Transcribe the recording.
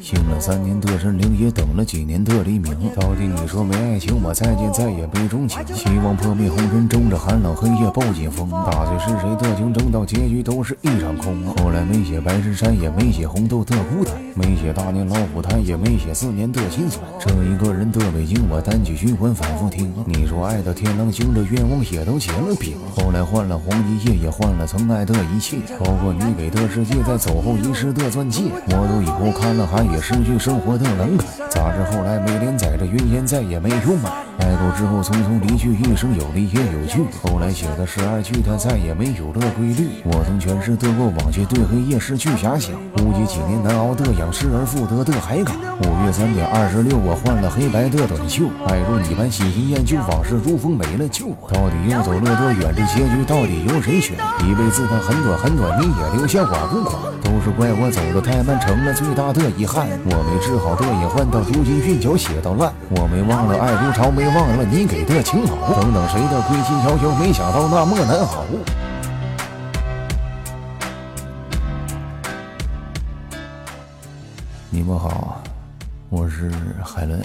醒了三年的神灵，也等了几年的黎明。到底你说没爱情，我再见再也没钟情。希望破灭红尘，中着寒冷黑夜抱紧风。大醉是谁的情，争到结局都是一场空。后来没写白衬衫，也没写红豆的孤单，没写大年老虎滩，也没写四年的心酸。这一个人的北京，我单曲循环反复听。你说爱的天狼星，这愿望也都结了冰。后来换了黄一夜，也换了曾爱的一切，包括你给的世界，在走后遗失的钻戒。我都以后看了，海也失去生活的能感。杂志后来没连载，这云烟再也没有买。爱过之后匆匆离去，一生有离也有聚。后来写的是爱句，它再也没有了规律。我曾诠释的过往，却对黑夜失去遐想。估计几年难熬的养，失而复得的海港。五月三点二十六，我换了黑白的短袖。爱如你般喜新厌旧，往事如风没了旧。到底要走了多远？这结局到底由谁选？一辈子它很短很短，你也留下寡不寡？都是怪我走的太慢，成了最大的遗憾。我没治好的隐患，到如今韵脚写到烂。我没忘了爱如潮，没忘了你给的情好。等等谁的归心悄悄，没想到那么难熬。你们好，我是海伦。